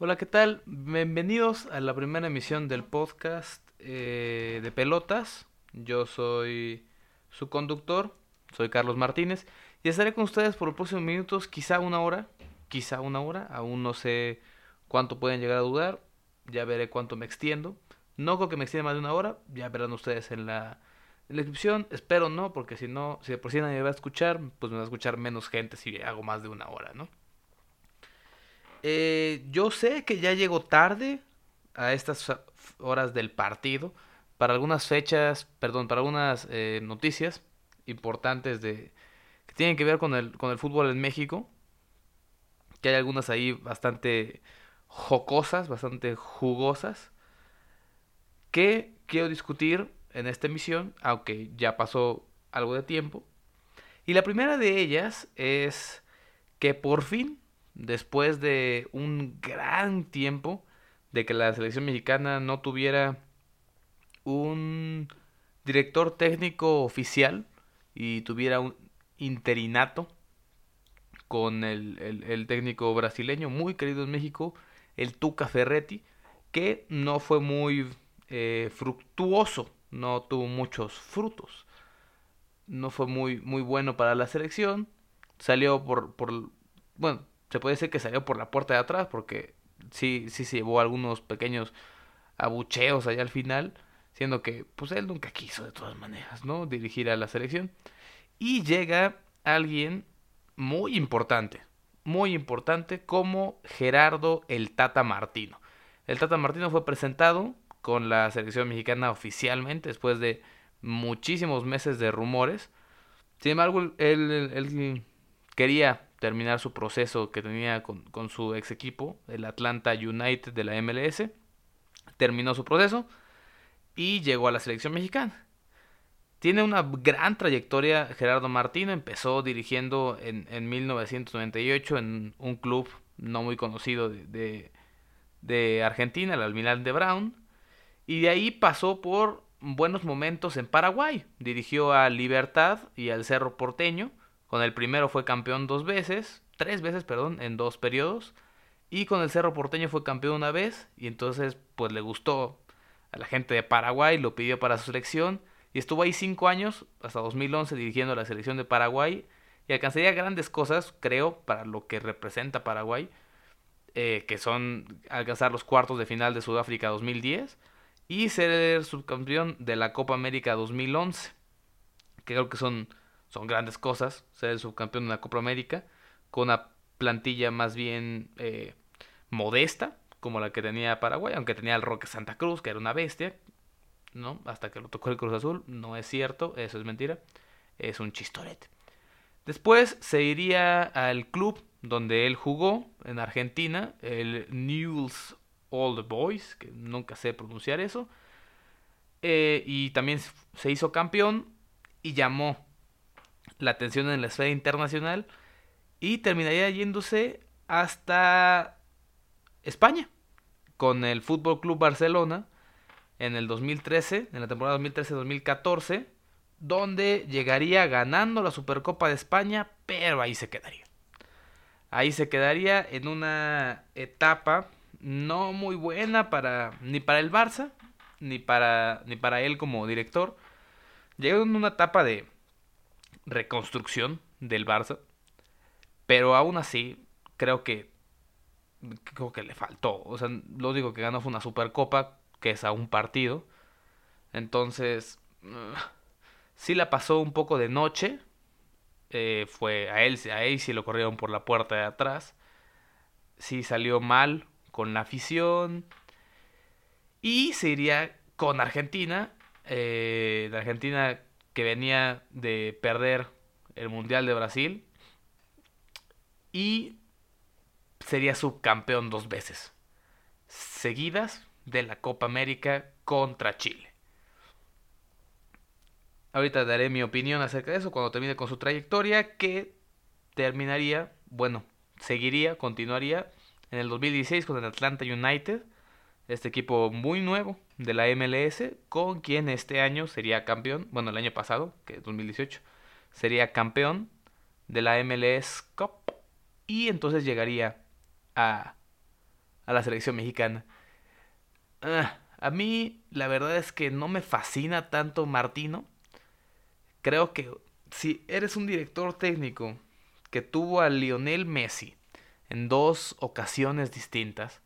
Hola, ¿qué tal? Bienvenidos a la primera emisión del podcast eh, de Pelotas. Yo soy su conductor, soy Carlos Martínez, y estaré con ustedes por los próximos minutos, quizá una hora, quizá una hora, aún no sé cuánto pueden llegar a dudar, ya veré cuánto me extiendo. No creo que me extienda más de una hora, ya verán ustedes en la, en la descripción, espero no, porque si no, si de por sí nadie me va a escuchar, pues me va a escuchar menos gente si hago más de una hora, ¿no? Eh, yo sé que ya llego tarde a estas horas del partido. Para algunas fechas, perdón, para algunas eh, noticias importantes de que tienen que ver con el, con el fútbol en México. Que hay algunas ahí bastante jocosas, bastante jugosas. Que quiero discutir en esta emisión, aunque ya pasó algo de tiempo. Y la primera de ellas es que por fin después de un gran tiempo de que la selección mexicana no tuviera un director técnico oficial y tuviera un interinato con el, técnico brasileño muy querido en México, el Tuca Ferretti, que no fue muy eh, fructuoso, no tuvo muchos frutos, no fue muy, muy bueno para la selección, salió por, por bueno, se puede decir que salió por la puerta de atrás porque sí, sí se llevó algunos pequeños abucheos allá al final, siendo que pues él nunca quiso de todas maneras, ¿no? Dirigir a la selección. Y llega alguien muy importante, muy importante como Gerardo el Tata Martino. El Tata Martino fue presentado con la selección mexicana oficialmente después de muchísimos meses de rumores. Sin embargo, él, él quería terminar su proceso que tenía con, su ex equipo, el Atlanta United de la MLS. Terminó su proceso y llegó a la selección mexicana. Tiene una gran trayectoria Gerardo Martino, empezó dirigiendo en, en 1998 en un club no muy conocido de, de, de Argentina, el Almirante Brown, y de ahí pasó por buenos momentos en Paraguay. Dirigió a Libertad y al Cerro Porteño, con el primero fue campeón dos veces, tres veces, perdón, en dos periodos. Y con el Cerro Porteño fue campeón una vez. Y entonces, pues le gustó a la gente de Paraguay, lo pidió para su selección. Y estuvo ahí cinco años, hasta 2011, dirigiendo la selección de Paraguay. Y alcanzaría grandes cosas, creo, para lo que representa Paraguay. Eh, que son alcanzar los cuartos de final de Sudáfrica 2010. Y ser subcampeón de la Copa América 2011. Que creo que son son grandes cosas, ser el subcampeón de la Copa América, con una plantilla más bien eh, modesta, como la que tenía Paraguay, aunque tenía el Roque Santa Cruz, que era una bestia, ¿no? Hasta que lo tocó el Cruz Azul, no es cierto, eso es mentira, es un chistorete. Después se iría al club donde él jugó, en Argentina, el Newell's Old Boys, que nunca sé pronunciar eso, eh, y también se hizo campeón y llamó la atención en la esfera internacional y terminaría yéndose hasta España con el Fútbol Club Barcelona en el 2013, en la temporada 2013-2014, donde llegaría ganando la Supercopa de España, pero ahí se quedaría. Ahí se quedaría en una etapa no muy buena para ni para el Barça ni para ni para él como director. Llegó en una etapa de reconstrucción del Barça. Pero aún así, creo que creo que le faltó. O sea, lo único que ganó fue una Supercopa, que es a un partido. Entonces, sí la pasó un poco de noche. Eh, fue a él, a él sí lo corrieron por la puerta de atrás. Sí salió mal con la afición. Y se iría con Argentina. Eh, Argentina que venía de perder el Mundial de Brasil y sería subcampeón dos veces seguidas de la Copa América contra Chile. Ahorita daré mi opinión acerca de eso cuando termine con su trayectoria que terminaría, bueno, seguiría, continuaría en el 2016 con el Atlanta United este equipo muy nuevo de la MLS, con quien este año sería campeón, bueno, el año pasado, que es 2018, sería campeón de la MLS Cup y entonces llegaría a, a la selección mexicana. Ah, a mí la verdad es que no me fascina tanto Martino. Creo que si eres un director técnico que tuvo a Lionel Messi en dos ocasiones distintas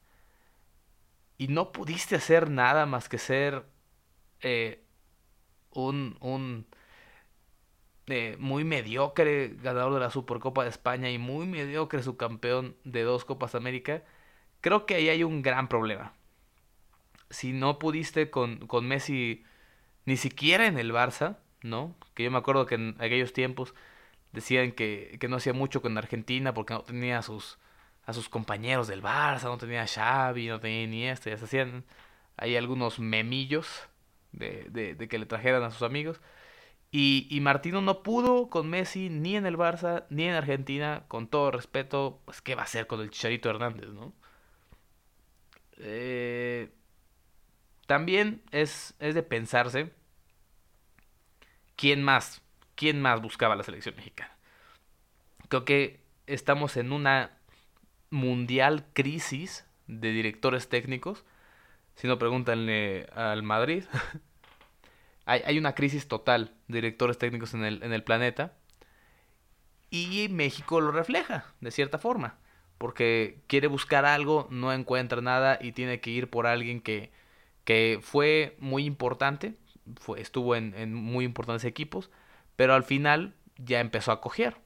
y no pudiste hacer nada más que ser eh, un, un eh, muy mediocre ganador de la Supercopa de España y muy mediocre subcampeón de dos Copas América, creo que ahí hay un gran problema. Si no pudiste con, con Messi ni siquiera en el Barça, ¿no? Que yo me acuerdo que en aquellos tiempos decían que, que no hacía mucho con Argentina porque no tenía sus, a sus compañeros del Barça, no tenía Xavi, no tenía ni esto, ya se hacían ahí algunos memillos de, de, de que le trajeran a sus amigos. Y, y, Martino no pudo con Messi ni en el Barça ni en Argentina. Con todo respeto, pues qué va a hacer con el Chicharito Hernández, ¿no? Eh, también es, es de pensarse quién más, quién más buscaba la selección mexicana. Creo que estamos en una mundial crisis de directores técnicos. Si no, pregúntanle al Madrid. hay, una crisis total de directores técnicos en el, en el planeta. Y México lo refleja, de cierta forma. Porque quiere buscar algo, no encuentra nada y tiene que ir por alguien que, que fue muy importante, estuvo en, en muy importantes equipos, pero al final ya empezó a coger.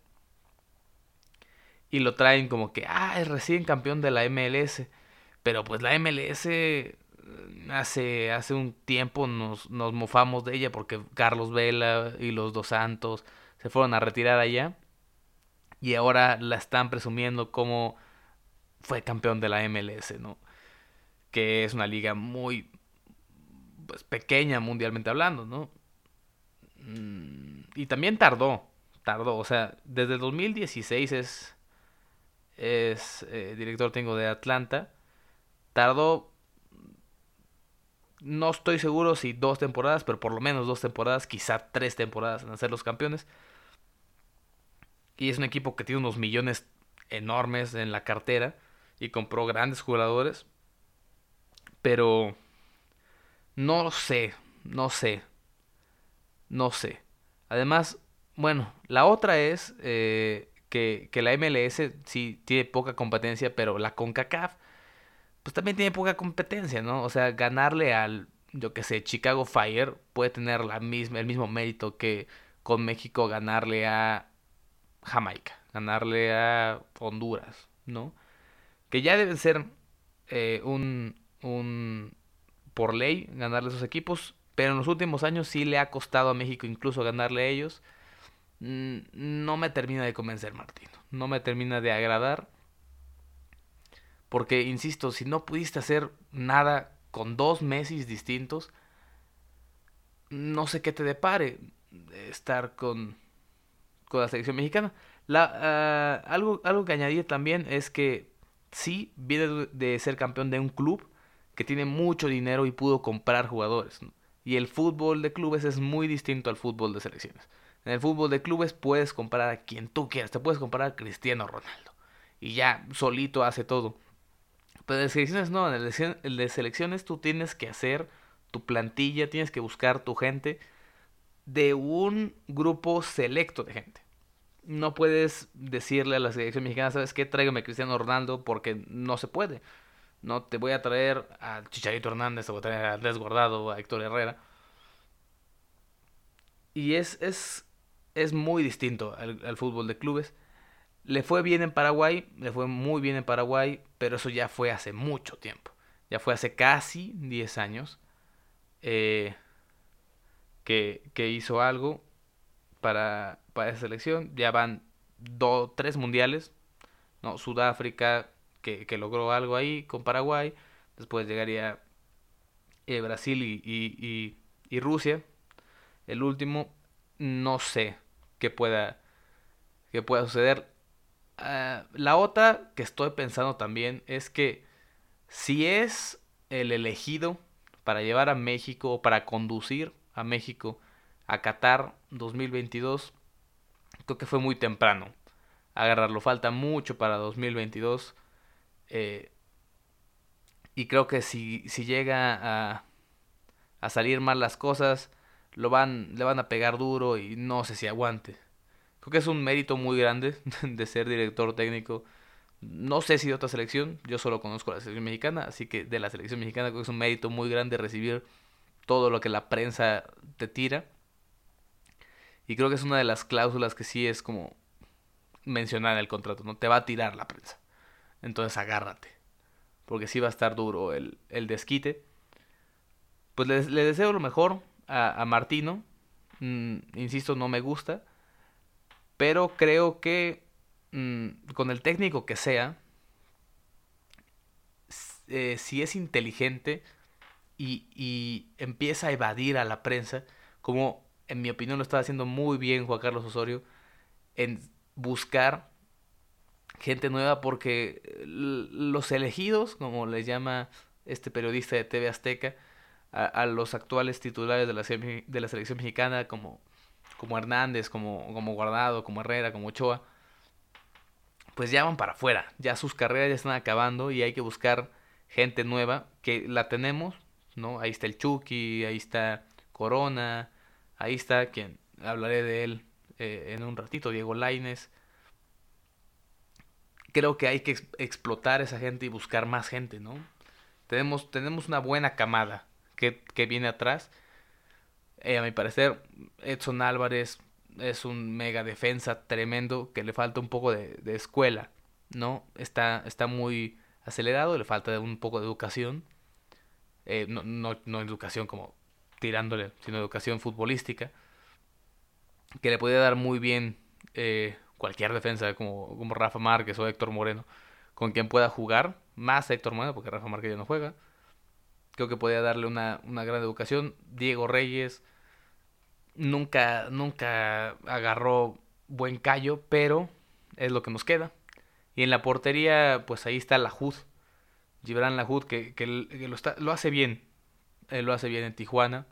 Y lo traen como que, ah, es recién campeón de la MLS. Pero pues la MLS hace, hace un tiempo nos, nos mofamos de ella porque Carlos Vela y los dos Santos se fueron a retirar allá. Y ahora la están presumiendo como fue campeón de la MLS, ¿no? Que es una liga muy pues, pequeña mundialmente hablando, ¿no? Mm, y también tardó, tardó, o sea, desde 2016 es, es eh, director tengo de Atlanta, tardó no estoy seguro si dos temporadas, pero por lo menos dos temporadas, quizá tres temporadas en hacer los campeones. Y es un equipo que tiene unos millones enormes en la cartera y compró grandes jugadores. Pero no sé, no sé, no sé. Además, bueno, la otra es eh, que, que la MLS sí tiene poca competencia, pero la CONCACAF pues también tiene poca competencia, ¿no? O sea, ganarle al, yo que sé, Chicago Fire puede tener la misma, el mismo mérito que con México ganarle a Jamaica, ganarle a Honduras, ¿no? Que ya deben ser eh, un, un, por ley, ganarle a esos equipos, pero en los últimos años sí le ha costado a México incluso ganarle a ellos. No me termina de convencer, Martino. No me termina de agradar. Porque, insisto, si no pudiste hacer nada con dos Messi distintos, no sé qué te depare estar con, con la selección mexicana. La, ah, algo, algo que añadir también es que sí viene de ser campeón de un club que tiene mucho dinero y pudo comprar jugadores. Y el fútbol de clubes es muy distinto al fútbol de selecciones. En el fútbol de clubes puedes comprar a quien tú quieras. Te puedes comprar a Cristiano Ronaldo. Y ya solito hace todo. Pero de selecciones no, en el de selecciones tú tienes que hacer tu plantilla, tienes que buscar tu gente de un grupo selecto de gente. No puedes decirle a la selección mexicana, ¿sabes qué? Tráigame a Cristiano Ronaldo porque no se puede. No te voy a traer a Chicharito Hernández, te voy a traer a Desgordado, a Héctor Herrera. Y es, es, es muy distinto al fútbol de clubes. Le fue bien en Paraguay, le fue muy bien en Paraguay, pero eso ya fue hace mucho tiempo. Ya fue hace casi 10 años eh, que, que, hizo algo para, para esa selección. Ya van dos, tres mundiales. No, Sudáfrica, que, que, logró algo ahí con Paraguay. Después llegaría eh, Brasil y, y, y, Rusia. El último, no sé qué pueda, qué pueda suceder Ah, la otra que estoy pensando también es que si es el elegido para llevar a México o para conducir a México a Qatar 2022, creo que fue muy temprano agarrarlo. Falta mucho para 2022. Eh, Y creo que si, si llega a, a salir mal las cosas, lo van, le van a pegar duro y no sé si aguante. Creo que es un mérito muy grande de ser director técnico. No sé si de otra selección, yo solo conozco la selección mexicana, así que de la selección mexicana creo que es un mérito muy grande recibir todo lo que la prensa te tira. Y creo que es una de las cláusulas que sí es como mencionar en el contrato, ¿no? Te va a tirar la prensa. Entonces agárrate. Porque sí va a estar duro el, el desquite. Pues le deseo lo mejor a, Martino. Mm, insisto, no me gusta. Pero creo que mm, con el técnico que sea, eh, si es inteligente y, y, empieza a evadir a la prensa, como en mi opinión lo está haciendo muy bien Juan Carlos Osorio, en buscar gente nueva porque los elegidos, como les llama este periodista de TV Azteca, a, los actuales titulares de la, selección mexicana como, como Hernández, como, como Guardado, como Herrera, como Ochoa, pues ya van para afuera, ya sus carreras ya están acabando y hay que buscar gente nueva que la tenemos, ¿no? Ahí está el Chucky, ahí está Corona, ahí está quien hablaré de él eh, en un ratito, Diego Laines. Creo que hay que explotar esa gente y buscar más gente, ¿no? Tenemos, tenemos una buena camada que, viene atrás. Eh, a mi parecer, Edson Álvarez es un mega defensa tremendo que le falta un poco de, escuela, ¿no? Está, está muy acelerado, le falta un poco de educación. Eh, no, no, no, educación como tirándole, sino educación futbolística. Que le puede dar muy bien eh, cualquier defensa como, como Rafa Márquez o Héctor Moreno, con quien pueda jugar, más Héctor Moreno, porque Rafa Márquez ya no juega Creo que podía darle una, gran educación. Diego Reyes nunca, nunca agarró buen callo, pero es lo que nos queda. Y en la portería, pues ahí está Lajud. Gibran Lajud, que, que, lo, está, lo hace bien. Él lo hace bien en Tijuana.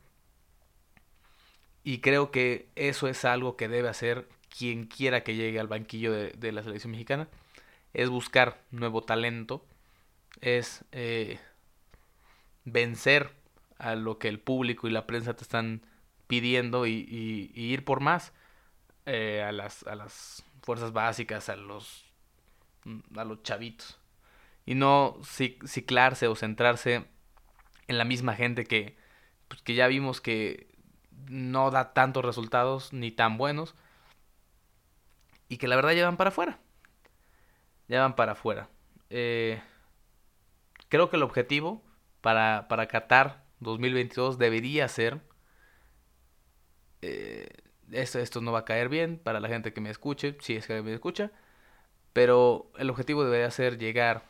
Y creo que eso es algo que debe hacer quien quiera que llegue al banquillo de, de la selección mexicana. Es buscar nuevo talento. Es eh, vencer a lo que el público y la prensa te están pidiendo y, ir por más eh, a, las, a las fuerzas básicas, a los, a los chavitos. Y no ciclarse o centrarse en la misma gente que, pues, que ya vimos que no da tantos resultados ni tan buenos y que la verdad llevan para afuera. Llevan para afuera. Eh, creo que el objetivo para, para Qatar 2022 debería ser... Eh, esto, no va a caer bien para la gente que me escuche, si es que me escucha, pero el objetivo debería ser llegar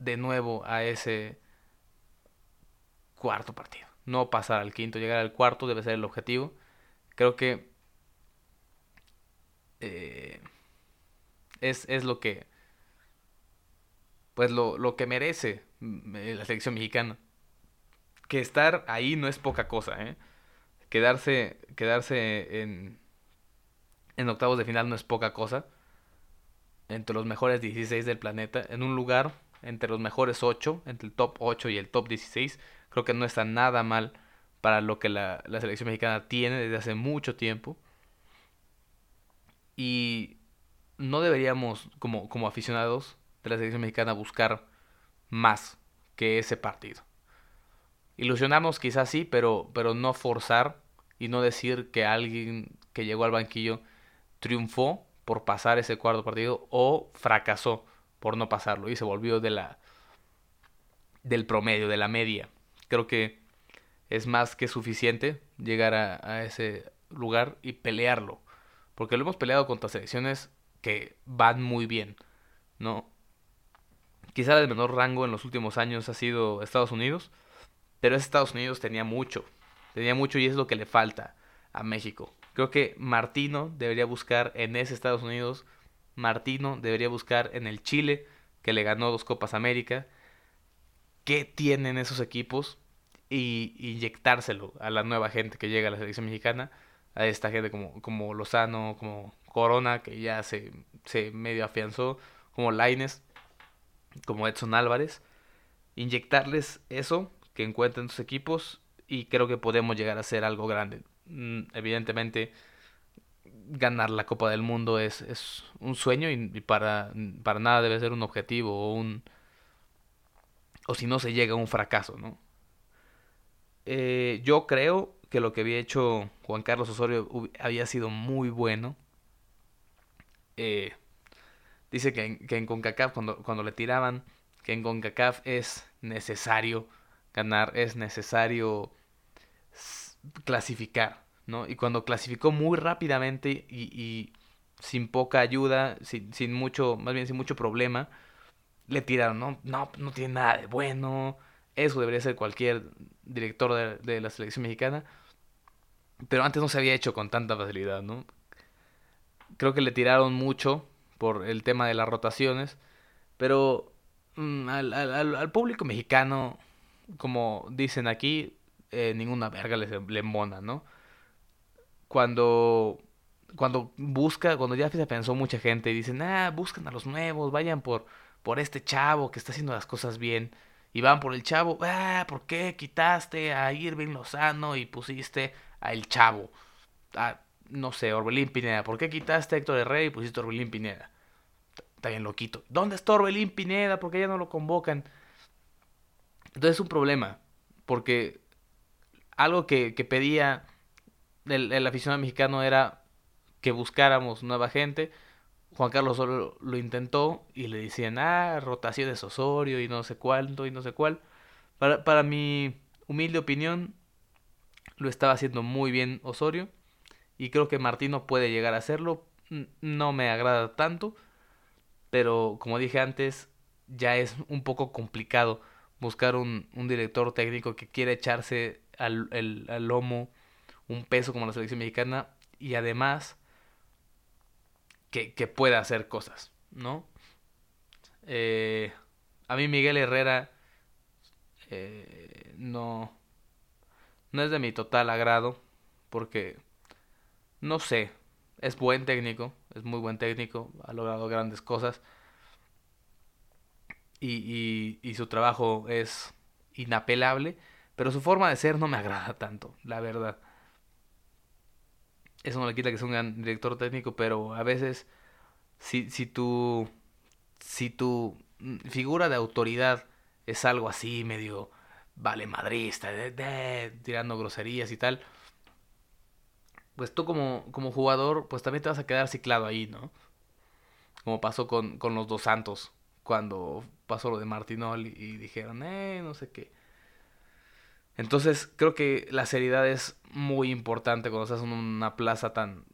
de nuevo a ese cuarto partido. No pasar al quinto, llegar al cuarto debe ser el objetivo. Creo que eh, es, es, lo que pues lo, lo que merece la selección mexicana. Que estar ahí no es poca cosa, ¿eh? Quedarse, quedarse en, en octavos de final no es poca cosa. Entre los mejores 16 del planeta. En un lugar entre los mejores 8, entre el top 8 y el top 16. Creo que no está nada mal para lo que la, la selección mexicana tiene desde hace mucho tiempo. Y no deberíamos, como, como aficionados, de la selección mexicana buscar más que ese partido. Ilusionarnos quizás sí, pero, pero no forzar y no decir que alguien que llegó al banquillo triunfó por pasar ese cuarto partido o fracasó por no pasarlo y se volvió de la del promedio, de la media. Creo que es más que suficiente llegar a, a ese lugar y pelearlo. Porque lo hemos peleado contra selecciones que van muy bien. ¿no? Quizá el menor rango en los últimos años ha sido Estados Unidos, pero ese Estados Unidos tenía mucho, tenía mucho y es lo que le falta a México. Creo que Martino debería buscar en ese Estados Unidos, Martino debería buscar en el Chile, que le ganó dos Copas América, qué tienen esos equipos y inyectárselo a la nueva gente que llega a la selección mexicana, a esta gente como, como Lozano, como Corona, que ya se, se medio afianzó, como Laines como Edson Álvarez, inyectarles eso que encuentran sus equipos y creo que podemos llegar a hacer algo grande. Mm, evidentemente, ganar la Copa del Mundo es, es un sueño y, para, para nada debe ser un objetivo o un... o si no se llega a un fracaso, ¿no? Eh, yo creo que lo que había hecho Juan Carlos Osorio había sido muy bueno. Eh, dice que en, que en CONCACAF, cuando, cuando le tiraban, que en CONCACAF es necesario ganar, es necesario clasificar, ¿no? Y cuando clasificó muy rápidamente y, sin poca ayuda, sin, sin, mucho, más bien sin mucho problema, le tiraron, ¿no? No, no tiene nada de bueno, eso debería ser cualquier director de, de la selección mexicana, pero antes no se había hecho con tanta facilidad, ¿no? Creo que le tiraron mucho por el tema de las rotaciones, pero mm, al, al, al, público mexicano, como dicen aquí, eh, ninguna verga le, mona, ¿no? Cuando, cuando busca, cuando ya se pensó mucha gente y dicen, ah, buscan a los nuevos, vayan por, por este chavo que está haciendo las cosas bien. Y van por el chavo, ah, ¿por qué quitaste a Irving Lozano y pusiste a El Chavo? Ah, no sé, Orbelín Pineda. ¿Por qué quitaste a Héctor Herrera y pusiste a Orbelín Pineda? Está bien loquito. ¿Dónde está Orbelín Pineda? ¿Por qué ya no lo convocan? Entonces es un problema. Porque algo que, que pedía el, el, aficionado mexicano era que buscáramos nueva gente. Juan Carlos solo lo intentó y le decían, ah, rotaciones Osorio y no sé cuánto y no sé cuál. Para, para mi humilde opinión, lo estaba haciendo muy bien Osorio y creo que Martino puede llegar a hacerlo. No me agrada tanto, pero como dije antes, ya es un poco complicado buscar un, un director técnico que quiera echarse al, el, al lomo un peso como la selección mexicana y además que, que pueda hacer cosas, ¿no? Eh, a mí Miguel Herrera eh, no, no es de mi total agrado porque, no sé, es buen técnico, es muy buen técnico, ha logrado grandes cosas y, y, su trabajo es inapelable pero su forma de ser no me agrada tanto, la verdad. Eso no le quita que sea un gran director técnico, pero a veces si, si tu si tu figura de autoridad es algo así medio vale madrista, de, tirando groserías y tal, pues tú como, como jugador, pues también te vas a quedar ciclado ahí, ¿no? Como pasó con, con los dos Santos, cuando pasó lo de Martinol y, dijeron, eh, no sé qué. Entonces creo que la seriedad es muy importante cuando estás en una plaza tan,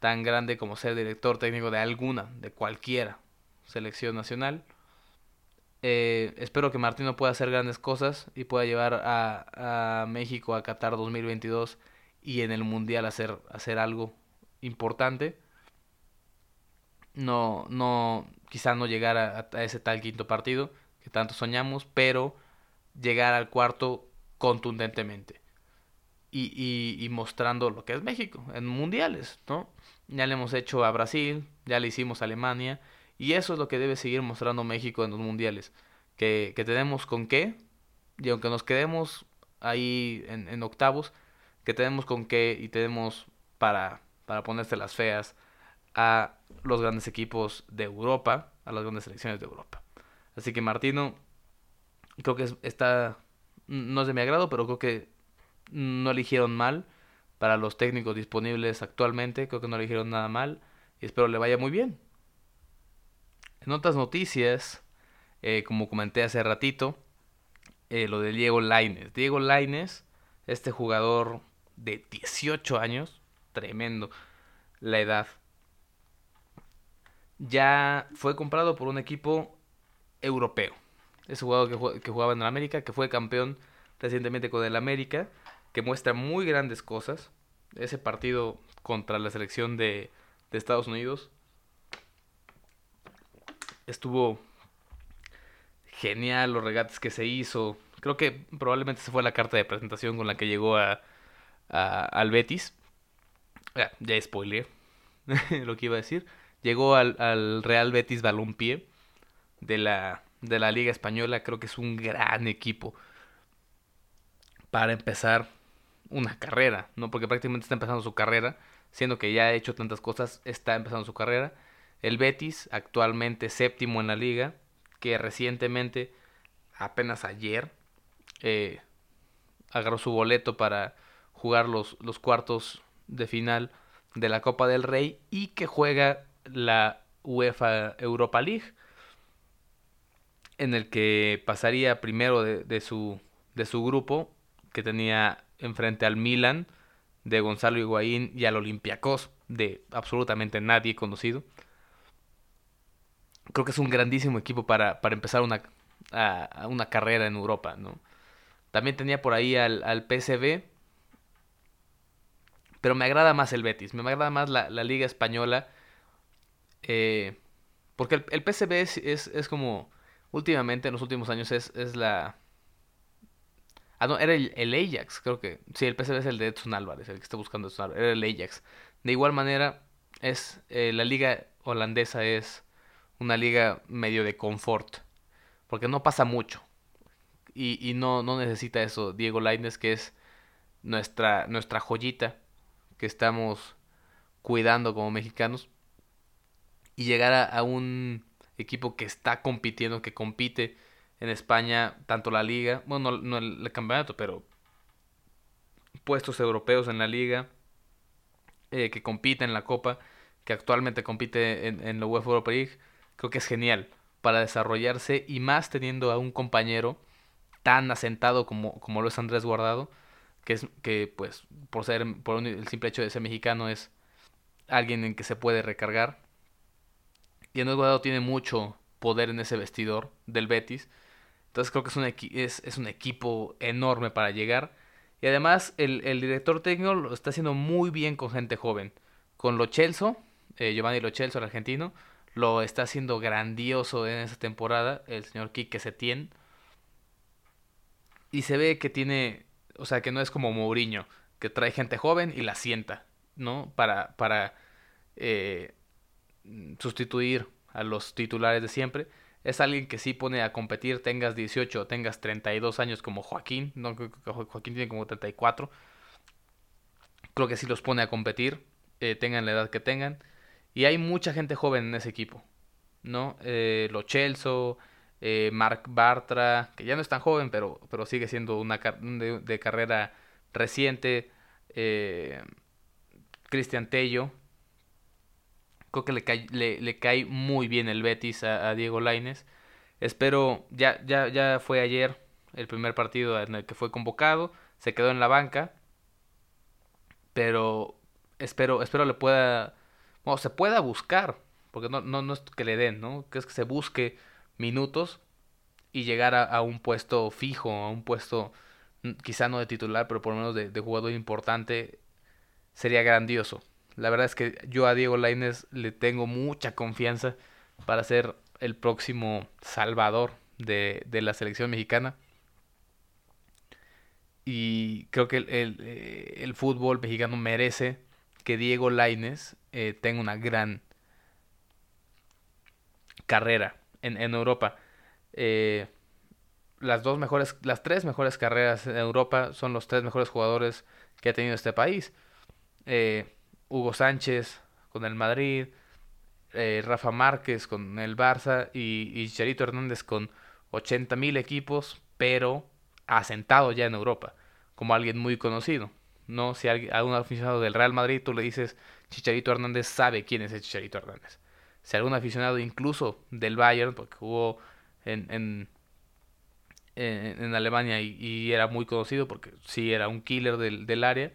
tan grande como ser director técnico de alguna, de cualquiera selección nacional. Eh, espero que Martino pueda hacer grandes cosas y pueda llevar a, a, México a Qatar 2022 y en el Mundial hacer, hacer algo importante. No, no, quizá no llegar a, ese tal quinto partido que tanto soñamos, pero llegar al cuarto contundentemente. Y, y, mostrando lo que es México en mundiales, ¿no? Ya le hemos hecho a Brasil, ya le hicimos a Alemania, y eso es lo que debe seguir mostrando México en los mundiales, que, que tenemos con qué, y aunque nos quedemos ahí en, octavos, que tenemos con qué y tenemos para, para ponerse las feas a los grandes equipos de Europa, a las grandes selecciones de Europa. Así que Martino, creo que está no es de mi agrado, pero creo que no eligieron mal para los técnicos disponibles actualmente. Creo que no eligieron nada mal y espero le vaya muy bien. En otras noticias, eh, como comenté hace ratito, eh, lo de Diego Laines. Diego Laines, este jugador de 18 años, tremendo la edad, ya fue comprado por un equipo europeo ese jugador que, jugaba en el América, que fue campeón recientemente con el América, que muestra muy grandes cosas. Ese partido contra la selección de, de Estados Unidos estuvo genial los regates que se hizo. Creo que probablemente se fue la carta de presentación con la que llegó a, al Betis. Ya, ya spoiler lo que iba a decir. Llegó al, al Real Betis Balompié de la de la Liga Española. Creo que es un gran equipo para empezar una carrera, ¿no? Porque prácticamente está empezando su carrera, siendo que ya ha hecho tantas cosas, está empezando su carrera. El Betis, actualmente séptimo en la liga, que recientemente, apenas ayer, eh, agarró su boleto para jugar los, los cuartos de final de la Copa del Rey y que juega la UEFA Europa League, en el que pasaría primero de, su, de su grupo, que tenía enfrente al Milan, de Gonzalo Higuaín, y al Olympiacos, de absolutamente nadie conocido. Creo que es un grandísimo equipo para, para empezar una, una carrera en Europa, ¿no? También tenía por ahí al, al PSV, pero me agrada más el Betis, me agrada más la, la Liga Española. Eh, porque el, el PSV es, es, como, últimamente, en los últimos años, es, es la... Ah, no, era el, el, Ajax, creo que. Sí, el PSV es el de Edson Álvarez, el que está buscando Edson Álvarez. Era el Ajax. De igual manera, es eh, la liga holandesa es una liga medio de confort. Porque no pasa mucho. Y, y no, no necesita eso Diego Lainez, que es nuestra, nuestra joyita que estamos cuidando como mexicanos y llegar a, un equipo que está compitiendo, que compite en España, tanto la liga, bueno, no, el, campeonato, pero puestos europeos en la liga, eh, que compite en la Copa, que actualmente compite en, en la UEFA Europa League, creo que es genial para desarrollarse y más teniendo a un compañero tan asentado como, como lo es Andrés Guardado, que es que pues por ser por el simple hecho de ser mexicano es alguien en que se puede recargar. Y Andrés Guardado tiene mucho poder en ese vestidor del Betis. Entonces creo que es un, es, es un equipo enorme para llegar. Y además el, el, director técnico lo está haciendo muy bien con gente joven. Con Lo Celso, eh, Giovanni Lo Celso, el argentino, lo está haciendo grandioso en esa temporada. El señor Quique Setién. Y se ve que tiene o sea, que no es como Mourinho, que trae gente joven y la sienta, ¿no? Para, para eh, sustituir a los titulares de siempre. Es alguien que sí pone a competir, tengas 18 o tengas 32 años como Joaquín, no Joaquín tiene como 34. Creo que sí los pone a competir, eh, tengan la edad que tengan. Y hay mucha gente joven en ese equipo, ¿no? Eh, Lo Chelso, eh, Mark Bartra, que ya no es tan joven, pero, pero sigue siendo una de, carrera reciente, eh, Cristian Tello, creo que le cae, le, cae muy bien el Betis a, Diego Laines. Espero, ya, ya, ya fue ayer el primer partido en el que fue convocado, se quedó en la banca, pero espero, espero le pueda, bueno, se pueda buscar, porque no, no, no es que le den, ¿no? Que es que se busque minutos y llegar a, un puesto fijo, a un puesto mm, quizá no de titular, pero por lo menos de, jugador importante, sería grandioso. La verdad es que yo a Diego Lainez le tengo mucha confianza para ser el próximo salvador de, la selección mexicana. Y creo que el, eh, fútbol mexicano merece que Diego Lainez eh, tenga una gran carrera en, Europa. Eh, las dos mejores, las tres mejores carreras en Europa son los tres mejores jugadores que ha tenido este país. Eh, Hugo Sánchez con el Madrid, eh, Rafa Márquez con el Barça y, y Chicharito Hernández con 80 mil equipos, pero asentado ya en Europa, como alguien muy conocido. No, si a un aficionado del Real Madrid tú le dices Chicharito Hernández, sabe quién es el Chicharito Hernández si algún aficionado incluso del Bayern, porque jugó en, en, en, Alemania y, era muy conocido porque sí era un killer del, del área.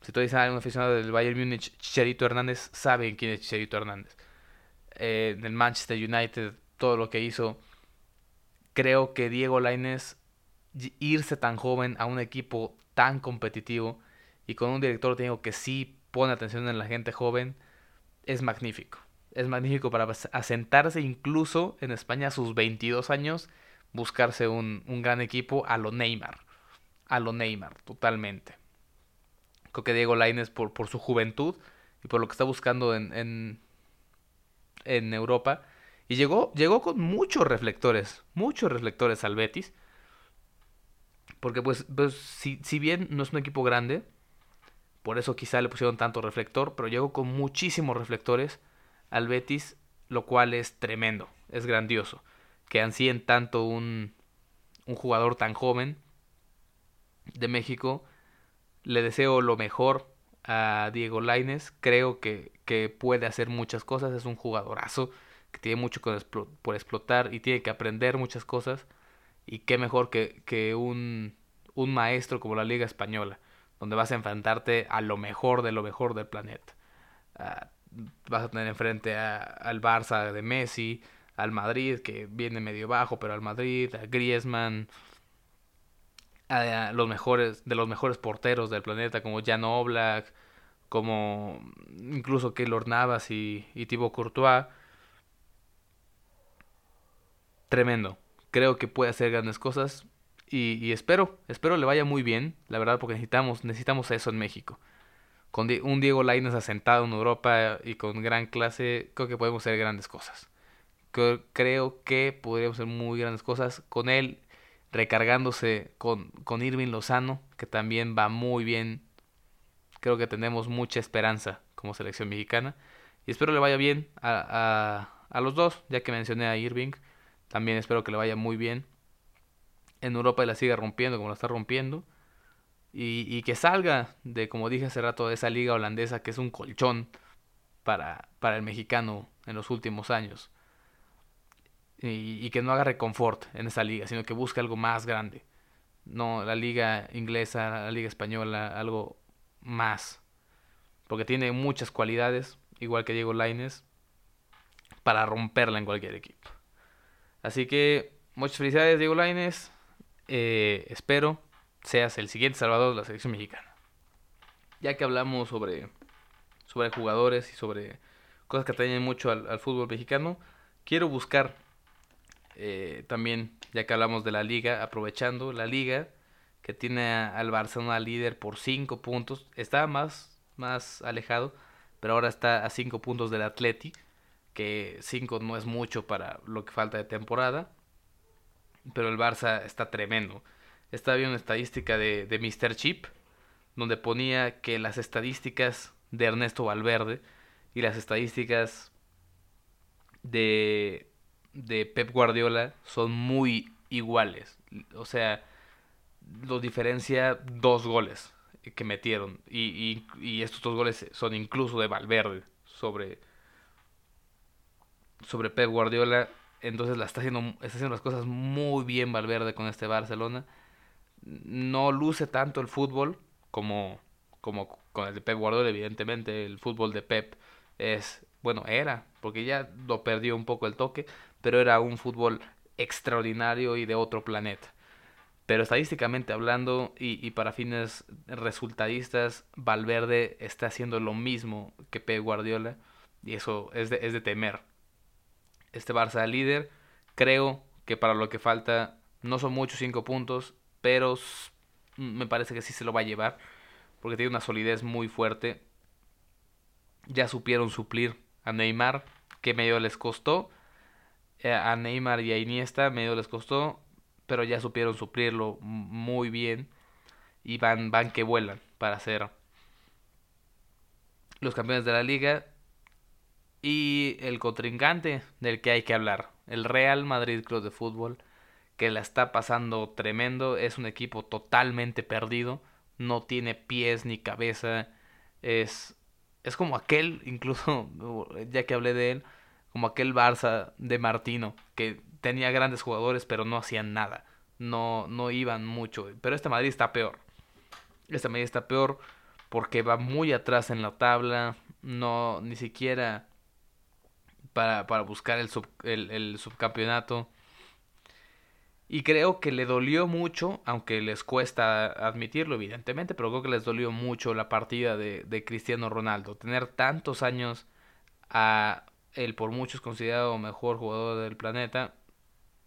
Si tú dices a un aficionado del Bayern Múnich, Chicharito Hernández, saben quién es Chicharito Hernández. Eh, en el Manchester United, todo lo que hizo. Creo que Diego Lainez, irse tan joven a un equipo tan competitivo y con un director técnico que sí pone atención en la gente joven, es magnífico es magnífico para asentarse incluso en España a sus 22 años, buscarse un, gran equipo a lo Neymar. A lo Neymar, totalmente. Creo que Diego Lainez por, por su juventud y por lo que está buscando en, en, Europa Y llegó, llegó con muchos reflectores, muchos reflectores al Betis. Porque pues, pues si, si bien no es un equipo grande, por eso quizá le pusieron tanto reflector, pero llegó con muchísimos reflectores al Betis, lo cual es tremendo, es grandioso. Que ansíen tanto un, un jugador tan joven de México. Le deseo lo mejor a Diego Laines. Creo que, que puede hacer muchas cosas. Es un jugadorazo que tiene mucho por explotar y tiene que aprender muchas cosas. Y qué mejor que, que un, un maestro como la Liga Española, donde vas a enfrentarte a lo mejor de lo mejor del planeta. Ah, vas a tener enfrente a, al Barça de Messi, al Madrid, que viene medio bajo, pero al Madrid, a Griezmann, a, los mejores, de los mejores porteros del planeta, como Jan Oblak, como incluso Keylor Navas y, y Thibaut Courtois. Tremendo. Creo que puede hacer grandes cosas y, espero, espero le vaya muy bien, la verdad, porque necesitamos, necesitamos eso en México. Con un Diego Lainez asentado en Europa y con gran clase, creo que podemos hacer grandes cosas. Creo que podríamos hacer muy grandes cosas con él recargándose con, con Irving Lozano, que también va muy bien. Creo que tenemos mucha esperanza como selección mexicana. Y espero le vaya bien a, a, a los dos, ya que mencioné a Irving. También espero que le vaya muy bien. En Europa y la siga rompiendo como la está rompiendo. Y, que salga de, como dije hace rato, de esa liga holandesa que es un colchón para, para el mexicano en los últimos años y, que no haga reconfort en esa liga, sino que busque algo más grande. No la liga inglesa, la liga española, algo más. Porque tiene muchas cualidades, igual que Diego Laines, para romperla en cualquier equipo. Así que muchas felicidades Diego Laines. Eh, espero seas el siguiente salvador de la selección mexicana. Ya que hablamos sobre, sobre jugadores y sobre cosas que atañen mucho al, fútbol mexicano, quiero buscar eh, también, ya que hablamos de la liga, aprovechando la liga que tiene al Barcelona líder por 5 puntos, está más, más alejado, pero ahora está a 5 puntos del Atleti, que 5 no es mucho para lo que falta de temporada, pero el Barça está tremendo. Estaba viendo una estadística de, de Mr. Chip, donde ponía que las estadísticas de Ernesto Valverde y las estadísticas de, de Pep Guardiola son muy iguales. O sea, lo diferencia dos goles que metieron. Y, y, estos dos goles son incluso de Valverde sobre, sobre Pep Guardiola. Entonces la está haciendo, está haciendo las cosas muy bien Valverde con este Barcelona. No luce tanto el fútbol como, como con el de Pep Guardiola, evidentemente. El fútbol de Pep es, bueno, era, porque ya lo perdió un poco el toque, pero era un fútbol extraordinario y de otro planeta. Pero estadísticamente hablando y, para fines resultadistas, Valverde está haciendo lo mismo que Pep Guardiola y eso es de, es de temer. Este Barça líder, creo que para lo que falta no son muchos cinco puntos, pero me parece que sí se lo va a llevar porque tiene una solidez muy fuerte. Ya supieron suplir a Neymar, que medio les costó, eh, a Neymar y a Iniesta medio les costó, pero ya supieron suplirlo muy bien y van, van que vuelan para ser los campeones de la liga y el contrincante del que hay que hablar, el Real Madrid Club de Fútbol, que la está pasando tremendo, es un equipo totalmente perdido, no tiene pies ni cabeza, es, es como aquel, incluso ya que hablé de él, como aquel Barça de Martino, que tenía grandes jugadores pero no hacían nada, no, no iban mucho. Pero este Madrid está peor. Este Madrid está peor porque va muy atrás en la tabla, no ni siquiera para, para buscar el, el, subcampeonato. Y creo que le dolió mucho, aunque les cuesta admitirlo evidentemente, pero creo que les dolió mucho la partida de, de Cristiano Ronaldo. Tener tantos años a el por muchos considerado mejor jugador del planeta,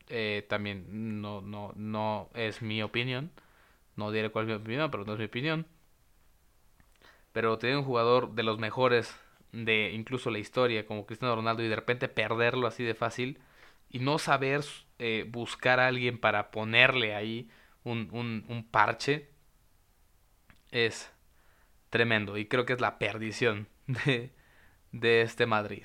eh, también no, no, no es mi opinión. No diré cuál es mi opinión, pero no es mi opinión. Pero tener un jugador de los mejores de incluso la historia como Cristiano Ronaldo y de repente perderlo así de fácil y no saber eh, buscar a alguien para ponerle ahí un, un, un parche es tremendo y creo que es la perdición de, de este Madrid.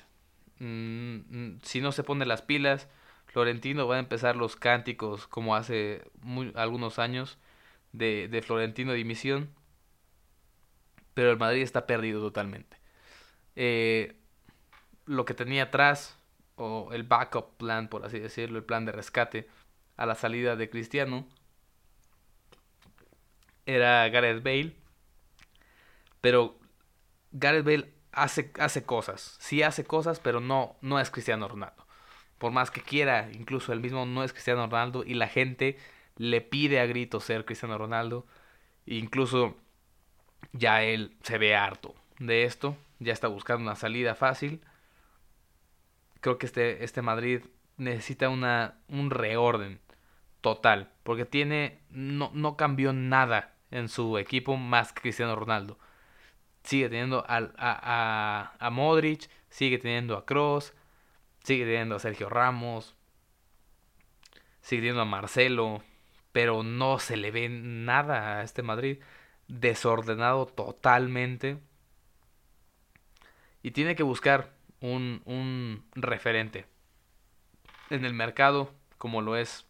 Mm, mm, si no se pone las pilas, Florentino va a empezar los cánticos como hace algunos años de, de Florentino dimisión, pero el Madrid está perdido totalmente. Eh, lo que tenía atrás, o el backup plan, por así decirlo, el plan de rescate a la salida de Cristiano, era Gareth Bale, pero Gareth Bale hace, hace cosas, sí hace cosas, pero no, no es Cristiano Ronaldo. Por más que quiera, incluso él mismo no es Cristiano Ronaldo y la gente le pide a gritos ser Cristiano Ronaldo. Incluso ya él se ve harto de esto, ya está buscando una salida fácil. Creo que este, este Madrid necesita una, un reorden total, porque tiene no, no cambió nada en su equipo más que Cristiano Ronaldo sigue teniendo a, a, a, Modric, sigue teniendo a Cross, sigue teniendo a Sergio Ramos, sigue teniendo a Marcelo, pero no se le ve nada a este Madrid desordenado totalmente. Y tiene que buscar un, un referente en el mercado como lo es,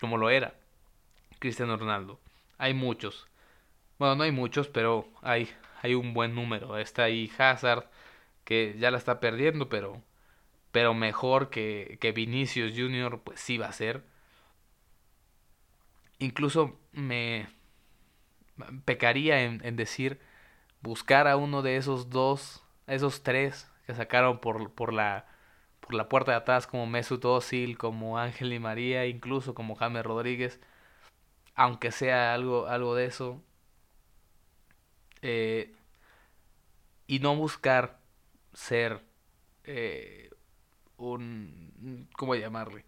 como lo era Cristiano Ronaldo. Hay muchos. Bueno, no hay muchos, pero hay, hay un buen número. Está ahí Hazard, que ya la está perdiendo, pero, pero mejor que, que Vinicius Jr., pues sí va a ser. Incluso me pecaría en, en decir buscar a uno de esos dos, esos tres que sacaron por, por la por la puerta de atrás como Mesut Özil, como Ángel y María, incluso como James Rodríguez, aunque sea algo algo de eso, eh, y no buscar ser eh, un, ¿cómo llamarle?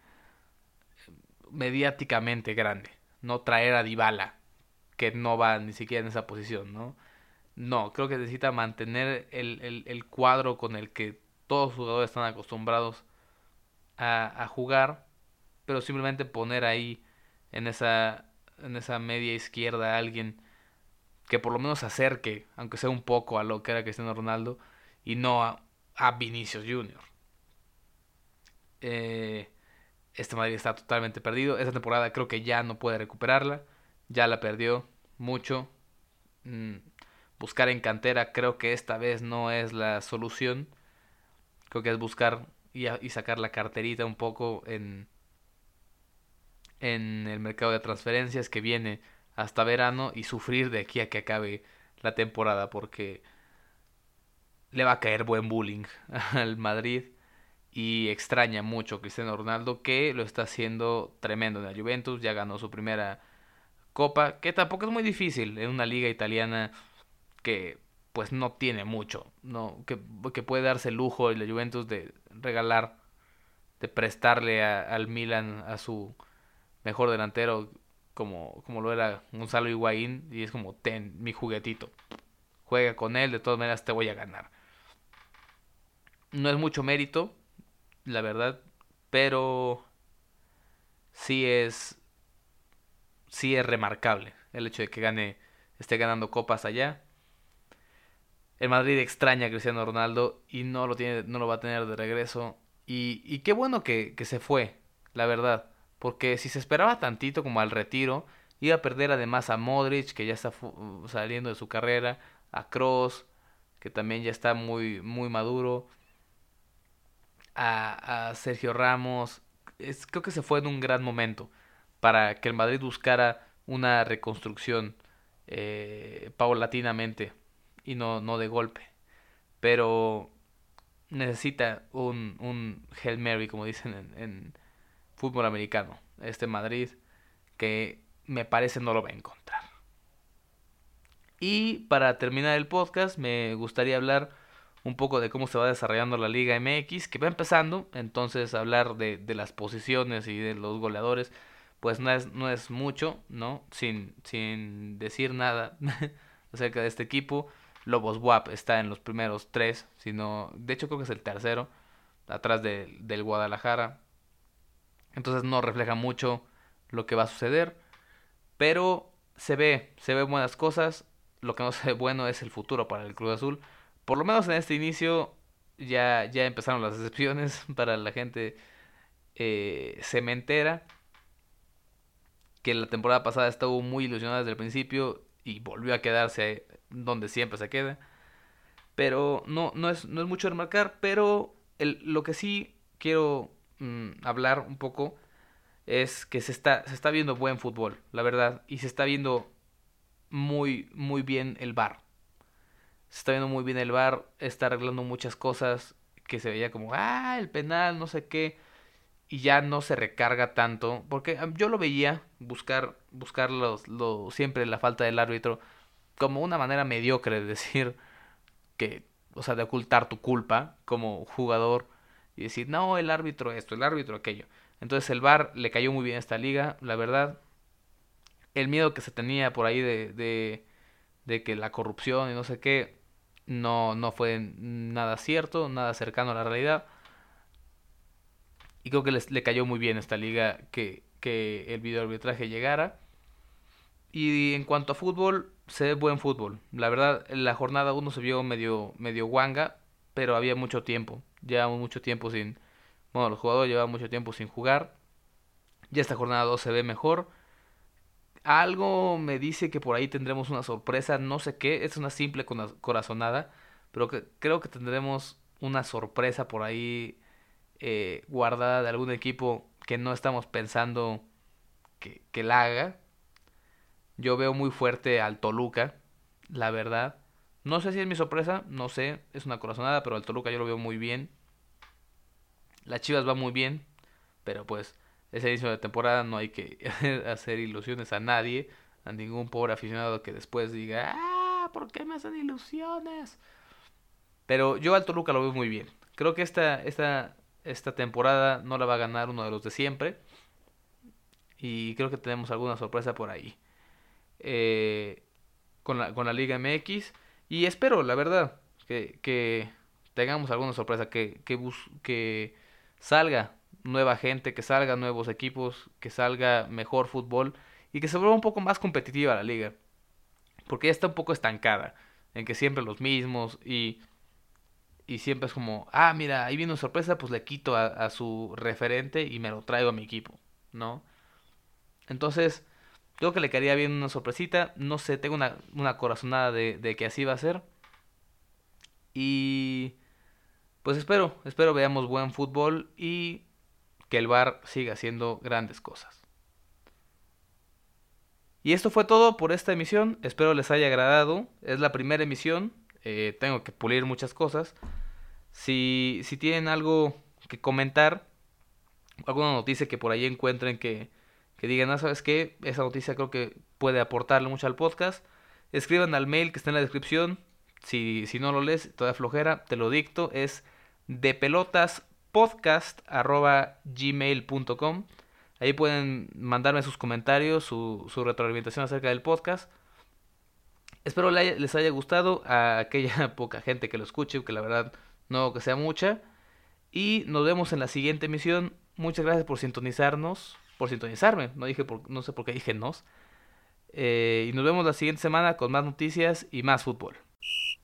Mediáticamente grande. No traer a Dybala, que no va ni siquiera en esa posición, ¿no? No, creo que necesita mantener el, el, cuadro con el que todos los jugadores están acostumbrados a, a, jugar, pero simplemente poner ahí en esa, en esa media izquierda a alguien que por lo menos acerque, aunque sea un poco, a lo que era Cristiano Ronaldo y no a, a Vinicius Jr. Eh, este Madrid está totalmente perdido. Esta temporada creo que ya no puede recuperarla. Ya la perdió mucho. Mm, buscar en cantera creo que esta vez no es la solución. Creo que es buscar y, y sacar la carterita un poco en, en el mercado de transferencias que viene hasta verano y sufrir de aquí a que acabe la temporada porque le va a caer buen bullying al Madrid y extraña mucho a Cristiano Ronaldo que lo está haciendo tremendo en la Juventus, ya ganó su primera copa, que tampoco es muy difícil en una liga italiana que pues no tiene mucho, no que, que puede darse el lujo en la Juventus de regalar de prestarle al Milan a su mejor delantero como, como lo era Gonzalo Higuaín y es como, ten, mi juguetito, juega con él, de todas maneras te voy a ganar. No es mucho mérito, la verdad, pero sí es, sí es remarcable el hecho de que gane, esté ganando copas allá. El Madrid extraña a Cristiano Ronaldo y no lo, tiene, no lo va a tener de regreso. Y, y qué bueno que, que se fue, la verdad porque si se esperaba tantito como al retiro, iba a perder además a Modric, que ya está saliendo de su carrera, a Cross, que también ya está muy, muy maduro, a, a Sergio Ramos. Creo que se fue en un gran momento para que el Madrid buscara una reconstrucción eh, paulatinamente y no, no de golpe. Pero necesita un, un Hail Mary, como dicen en fútbol americano, este Madrid, que me parece no lo va a encontrar. Y para terminar el podcast, me gustaría hablar un poco de cómo se va desarrollando la Liga MX, que va empezando, entonces hablar de, de las posiciones y de los goleadores, pues no es, no es mucho, ¿no? Sin, sin decir nada acerca de este equipo. Lobos WAP está en los primeros tres, sino, de hecho creo que es el tercero, atrás del Guadalajara. Entonces no refleja mucho lo que va a suceder, pero se ve, se ve buenas cosas. Lo que no se ve bueno es el futuro para el Cruz Azul. Por lo menos en este inicio ya, ya empezaron las excepciones para la gente eh, cementera. Que la temporada pasada estuvo muy ilusionada desde el principio y volvió a quedarse donde siempre se queda. Pero no, no, es, no es mucho remarcar, pero el, lo que sí quiero mm, hablar un poco es que se está, se está viendo buen fútbol, la verdad, y se está viendo muy, muy bien el bar. Se está viendo muy bien el bar, está arreglando muchas cosas que se veía como, ah, el penal, no sé qué, y ya no se recarga tanto, porque yo lo veía buscar, buscar los, lo, siempre la falta del árbitro como una manera mediocre de decir que, o sea, de ocultar tu culpa como jugador y decir, no, el árbitro esto, el árbitro aquello. Entonces el VAR le cayó muy bien a esta liga, la verdad. El miedo que se tenía por ahí de, de, de que la corrupción y no sé qué, no, no fue nada cierto, nada cercano a la realidad. Y creo que les, le cayó muy bien a esta liga que, que el video arbitraje llegara. Y en cuanto a fútbol, se ve buen fútbol. La verdad, la jornada 1 se vio medio, medio guanga, pero había mucho tiempo. Llevamos mucho tiempo sin. Bueno, los jugadores llevaban mucho tiempo sin jugar. Ya esta jornada 2 se ve mejor. Algo me dice que por ahí tendremos una sorpresa, no sé qué, es una simple corazonada, pero que, creo que tendremos una sorpresa por ahí eh, guardada de algún equipo que no estamos pensando que, que la haga. Yo veo muy fuerte al Toluca, la verdad. No sé si es mi sorpresa, no sé, es una corazonada, pero al Toluca yo lo veo muy bien. La Chivas va muy bien, pero pues ese inicio de temporada no hay que hacer ilusiones a nadie, a ningún pobre aficionado que después diga, ah, ¿por qué me hacen ilusiones? Pero yo al Toluca lo veo muy bien. Creo que esta, esta, esta temporada no la va a ganar uno de los de siempre. Y creo que tenemos alguna sorpresa por ahí. Eh, con, la, con la Liga MX. Y espero, la verdad, que, que tengamos alguna sorpresa, que, que, que salga nueva gente, que salga nuevos equipos, que salga mejor fútbol y que se vuelva un poco más competitiva la liga. Porque ya está un poco estancada, en que siempre los mismos y, y siempre es como, ah, mira, ahí viene una sorpresa, pues le quito a, su referente y me lo traigo a mi equipo, ¿no? Entonces, Creo que le quedaría bien una sorpresita. No sé, tengo una, una corazonada de, de, que así va a ser. Y pues espero, espero veamos buen fútbol y que el bar siga haciendo grandes cosas. Y esto fue todo por esta emisión. Espero les haya agradado. Es la primera emisión. Eh, tengo que pulir muchas cosas. Si, si tienen algo que comentar, alguna noticia que por ahí encuentren que, que digan, ah, ¿sabes qué? Esa noticia creo que puede aportarle mucho al podcast. Escriban al mail que está en la descripción. Si, si no lo lees, toda flojera, te lo dicto. Es de gmail.com Ahí pueden mandarme sus comentarios, su, su retroalimentación acerca del podcast. Espero les haya gustado a aquella poca gente que lo escuche, que la verdad no que sea mucha. Y nos vemos en la siguiente emisión. Muchas gracias por sintonizarnos por sintonizarme. No, dije por, no sé por qué dije nos. Eh, y nos vemos la siguiente semana con más noticias y más fútbol.